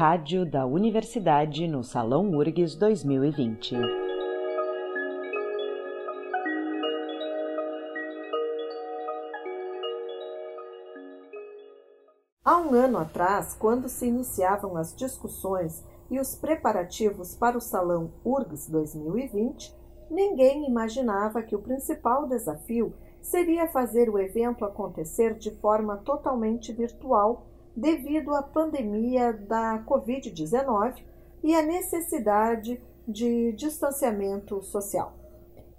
Rádio da Universidade no Salão URGS 2020. Há um ano atrás, quando se iniciavam as discussões e os preparativos para o Salão URGS 2020, ninguém imaginava que o principal desafio seria fazer o evento acontecer de forma totalmente virtual devido à pandemia da Covid-19 e à necessidade de distanciamento social.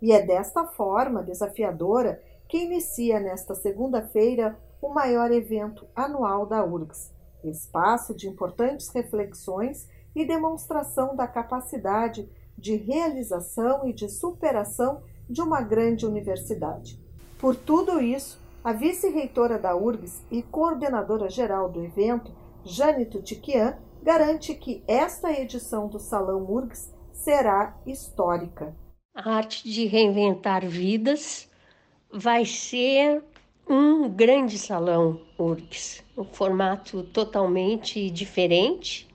E é desta forma desafiadora que inicia nesta segunda-feira o maior evento anual da URGS, espaço de importantes reflexões e demonstração da capacidade de realização e de superação de uma grande universidade. Por tudo isso, a vice-reitora da URGS e coordenadora geral do evento, Jane Tutiquian, garante que esta edição do Salão URGS será histórica. A arte de reinventar vidas vai ser um grande salão URGS, um formato totalmente diferente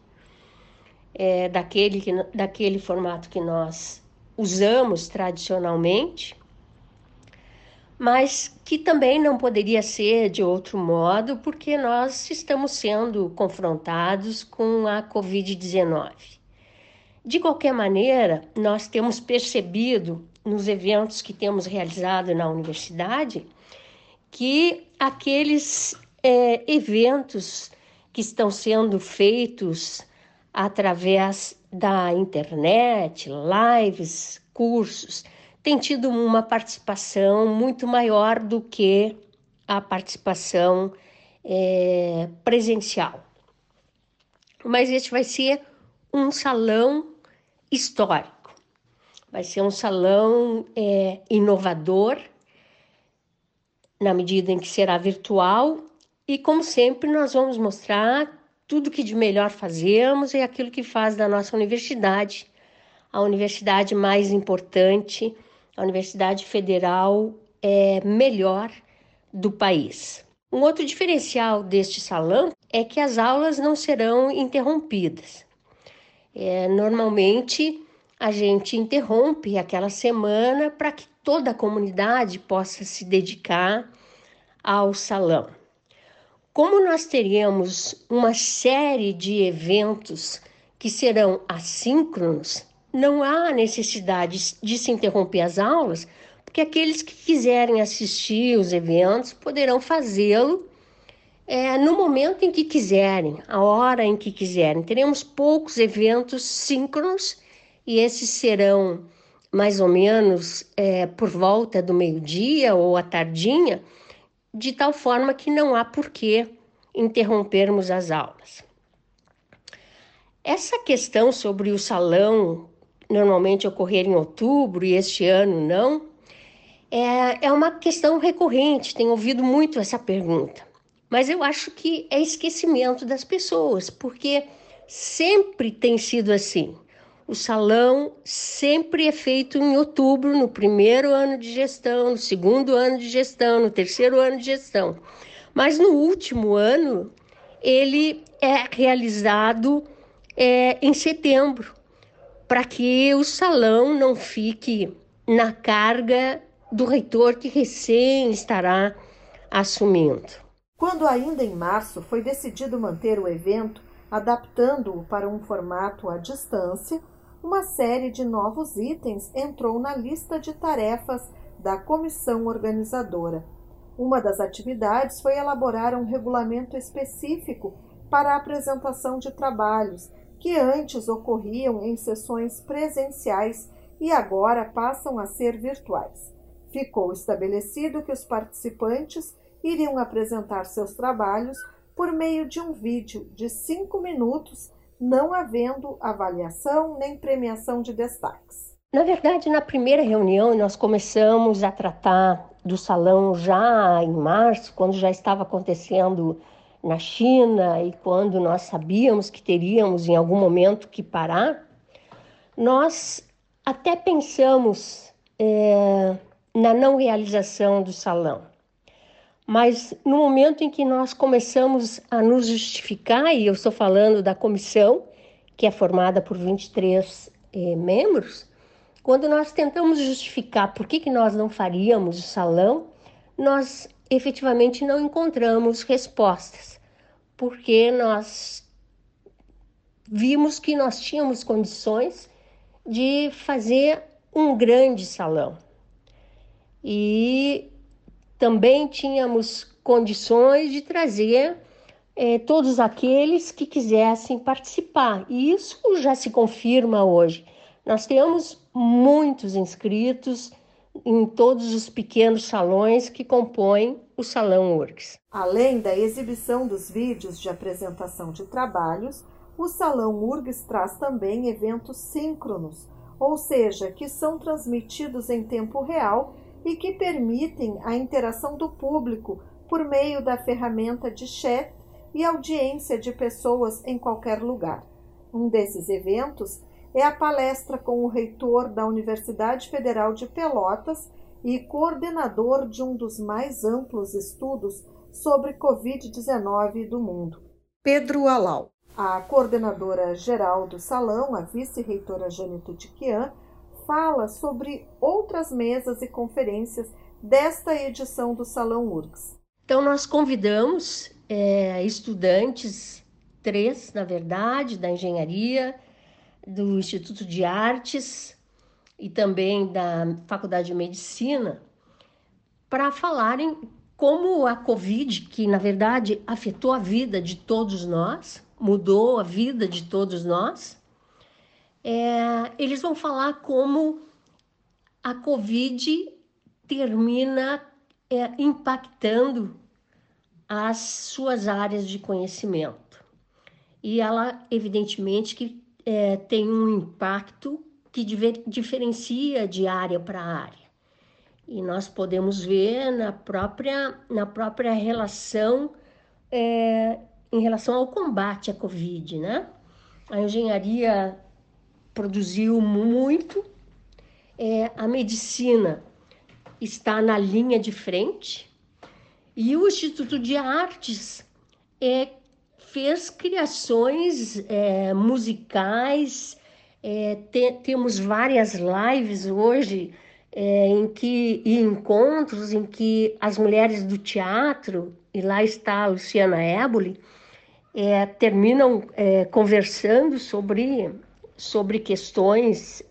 é, daquele, que, daquele formato que nós usamos tradicionalmente, mas que também não poderia ser de outro modo, porque nós estamos sendo confrontados com a Covid-19. De qualquer maneira, nós temos percebido nos eventos que temos realizado na universidade que aqueles é, eventos que estão sendo feitos através da internet, lives, cursos, tem tido uma participação muito maior do que a participação é, presencial. Mas este vai ser um salão histórico, vai ser um salão é, inovador, na medida em que será virtual, e como sempre, nós vamos mostrar tudo que de melhor fazemos e aquilo que faz da nossa universidade a universidade mais importante, a Universidade Federal é melhor do país. Um outro diferencial deste salão é que as aulas não serão interrompidas. É, normalmente a gente interrompe aquela semana para que toda a comunidade possa se dedicar ao salão. Como nós teríamos uma série de eventos que serão assíncronos, não há necessidade de se interromper as aulas, porque aqueles que quiserem assistir os eventos poderão fazê-lo é, no momento em que quiserem, a hora em que quiserem. Teremos poucos eventos síncronos e esses serão mais ou menos é, por volta do meio-dia ou à tardinha de tal forma que não há por que interrompermos as aulas. Essa questão sobre o salão normalmente ocorrer em outubro e este ano não, é, é uma questão recorrente, tenho ouvido muito essa pergunta. Mas eu acho que é esquecimento das pessoas, porque sempre tem sido assim. O salão sempre é feito em outubro, no primeiro ano de gestão, no segundo ano de gestão, no terceiro ano de gestão. Mas no último ano, ele é realizado é, em setembro, para que o salão não fique na carga do reitor que recém estará assumindo. Quando ainda em março foi decidido manter o evento, adaptando-o para um formato à distância, uma série de novos itens entrou na lista de tarefas da comissão organizadora. Uma das atividades foi elaborar um regulamento específico para a apresentação de trabalhos que antes ocorriam em sessões presenciais e agora passam a ser virtuais. Ficou estabelecido que os participantes iriam apresentar seus trabalhos por meio de um vídeo de cinco minutos não havendo avaliação nem premiação de destaques. Na verdade, na primeira reunião, nós começamos a tratar do salão já em março, quando já estava acontecendo na China e quando nós sabíamos que teríamos em algum momento que parar. Nós até pensamos é, na não realização do salão, Mas no momento em que nós começamos a nos justificar, e eu estou falando da comissão, que é formada por 23 eh, membros, quando nós tentamos justificar por que, que nós não faríamos o salão, nós efetivamente não encontramos respostas, porque nós vimos que nós tínhamos condições de fazer um grande salão. E também tínhamos condições de trazer é, todos aqueles que quisessem participar. E isso já se confirma hoje. Nós temos muitos inscritos em todos os pequenos salões que compõem o Salão URGS. Além da exibição dos vídeos de apresentação de trabalhos, o Salão URGS traz também eventos síncronos, ou seja, que são transmitidos em tempo real e que permitem a interação do público por meio da ferramenta de chat e audiência de pessoas em qualquer lugar. Um desses eventos é a palestra com o reitor da Universidade Federal de Pelotas e coordenador de um dos mais amplos estudos sobre Covid-19 do mundo, Pedro Alau. A coordenadora geral do salão, a vice-reitora Jane Tutiquian, fala sobre outras mesas e conferências desta edição do Salão URGS. Então, nós convidamos é, estudantes, três, na verdade, da engenharia, do Instituto de Artes e também da Faculdade de Medicina, para falarem como a Covid, que na verdade afetou a vida de todos nós, mudou a vida de todos nós, é, eles vão falar como a Covid termina é, impactando as suas áreas de conhecimento. E ela, evidentemente, que é, tem um impacto que diferencia de área para área. E nós podemos ver na própria, na própria relação, é, em relação ao combate à Covid, né? A engenharia produziu muito. É, a medicina está na linha de frente e o Instituto de Artes é, fez criações é, musicais. É, te, temos várias lives hoje é, em que e encontros em que as mulheres do teatro e lá está a Luciana Éboli é, terminam é, conversando sobre sobre questões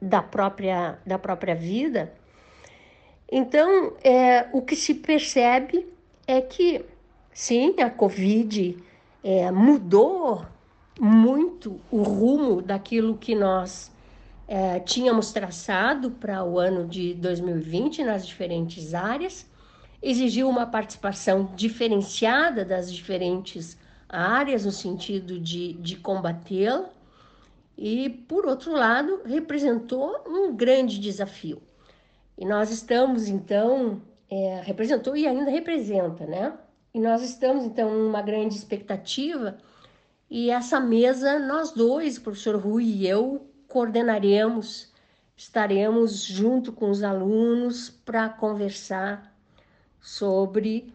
da própria, da própria vida. Então, é, o que se percebe é que, sim, a Covid é, mudou muito o rumo daquilo que nós é, tínhamos traçado para o ano de 2020 nas diferentes áreas, exigiu uma participação diferenciada das diferentes áreas no sentido de, de combatê-la e, por outro lado, representou um grande desafio. E nós estamos, então, é, representou e ainda representa, né? E nós estamos, então, numa grande expectativa. E essa mesa, nós dois, o professor Rui e eu, coordenaremos, estaremos junto com os alunos para conversar sobre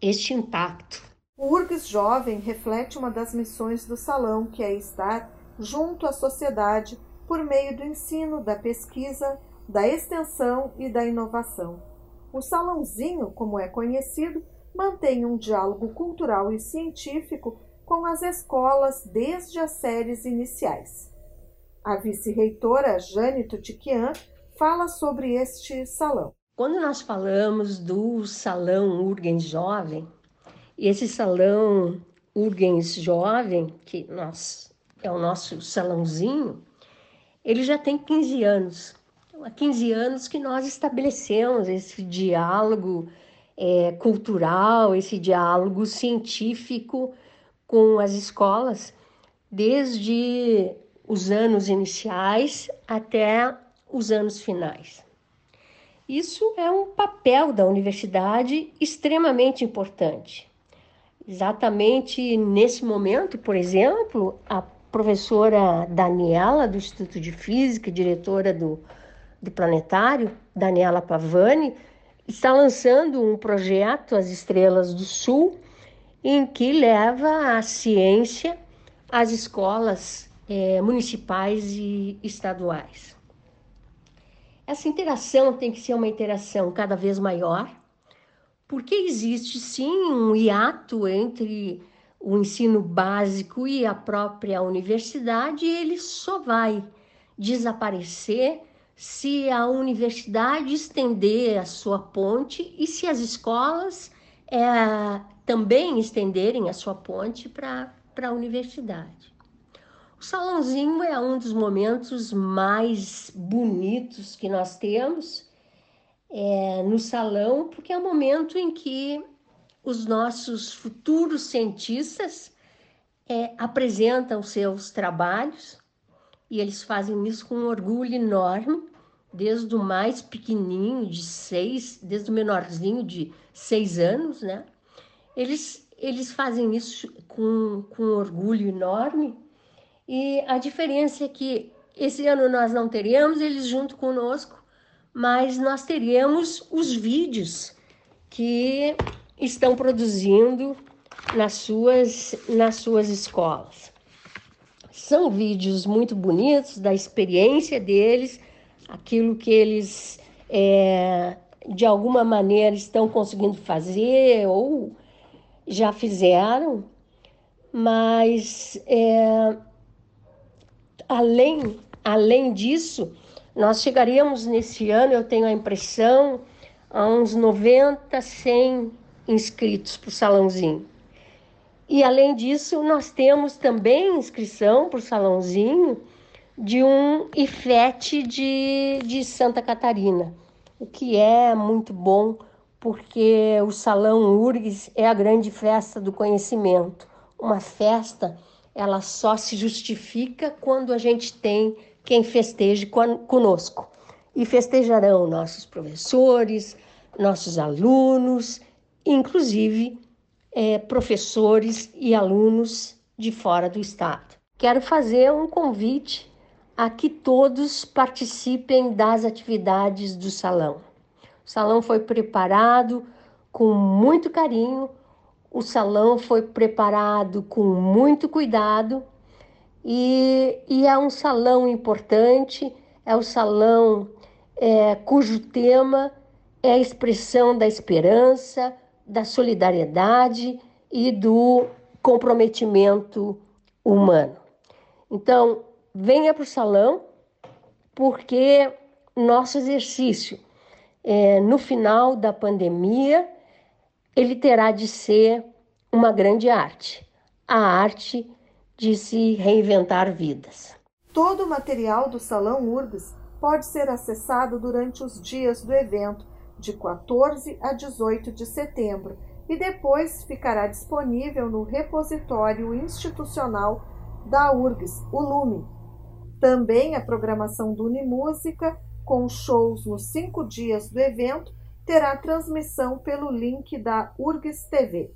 este impacto. O URGS Jovem reflete uma das missões do salão, que é estar junto à sociedade por meio do ensino, da pesquisa, da extensão e da inovação. O Salãozinho, como é conhecido, mantém um diálogo cultural e científico com as escolas desde as séries iniciais. A vice-reitora Jane Tutiquian fala sobre este salão. Quando nós falamos do Salão Urgens Jovem, esse Salão Urgens Jovem, que nós é o nosso salãozinho, ele já tem 15 anos. Então, há 15 anos que nós estabelecemos esse diálogo é, cultural, esse diálogo científico com as escolas, desde os anos iniciais até os anos finais. Isso é um papel da universidade extremamente importante. Exatamente nesse momento, por exemplo, a professora Daniela, do Instituto de Física, diretora do, do Planetário, Daniela Pavani, está lançando um projeto, As Estrelas do Sul, em que leva a ciência às escolas é, municipais e estaduais. Essa interação tem que ser uma interação cada vez maior, porque existe sim um hiato entre o ensino básico e a própria universidade, e ele só vai desaparecer se a universidade estender a sua ponte e se as escolas é, também estenderem a sua ponte para a universidade. O salãozinho é um dos momentos mais bonitos que nós temos é, no salão, porque é o momento em que os nossos futuros cientistas é, apresentam seus trabalhos e eles fazem isso com um orgulho enorme, desde o mais pequenininho de seis, desde o menorzinho de seis anos, né? Eles, eles fazem isso com, com orgulho enorme e a diferença é que esse ano nós não teremos eles junto conosco, mas nós teremos os vídeos que estão produzindo nas suas, nas suas escolas. São vídeos muito bonitos da experiência deles, aquilo que eles é, de alguma maneira estão conseguindo fazer ou já fizeram, mas é, além, além disso, nós chegaríamos nesse ano, eu tenho a impressão, a uns 90, 100 inscritos para o salãozinho. E além disso, nós temos também inscrição para o salãozinho de um IFET de, de Santa Catarina, o que é muito bom, porque o Salão URGS é a grande festa do conhecimento. Uma festa, ela só se justifica quando a gente tem quem festeje conosco. E festejarão nossos professores, nossos alunos inclusive é, professores e alunos de fora do estado. Quero fazer um convite a que todos participem das atividades do salão. O salão foi preparado com muito carinho, o salão foi preparado com muito cuidado e, e é um salão importante, é o salão é, cujo tema é a expressão da esperança, da solidariedade e do comprometimento humano. Então, venha para o salão, porque nosso exercício é, no final da pandemia ele terá de ser uma grande arte, a arte de se reinventar vidas. Todo o material do Salão URGS pode ser acessado durante os dias do evento de 14 a 18 de setembro, e depois ficará disponível no repositório institucional da URGS, o Lume. Também a programação do Unimúsica, com shows nos cinco dias do evento, terá transmissão pelo link da URGS TV.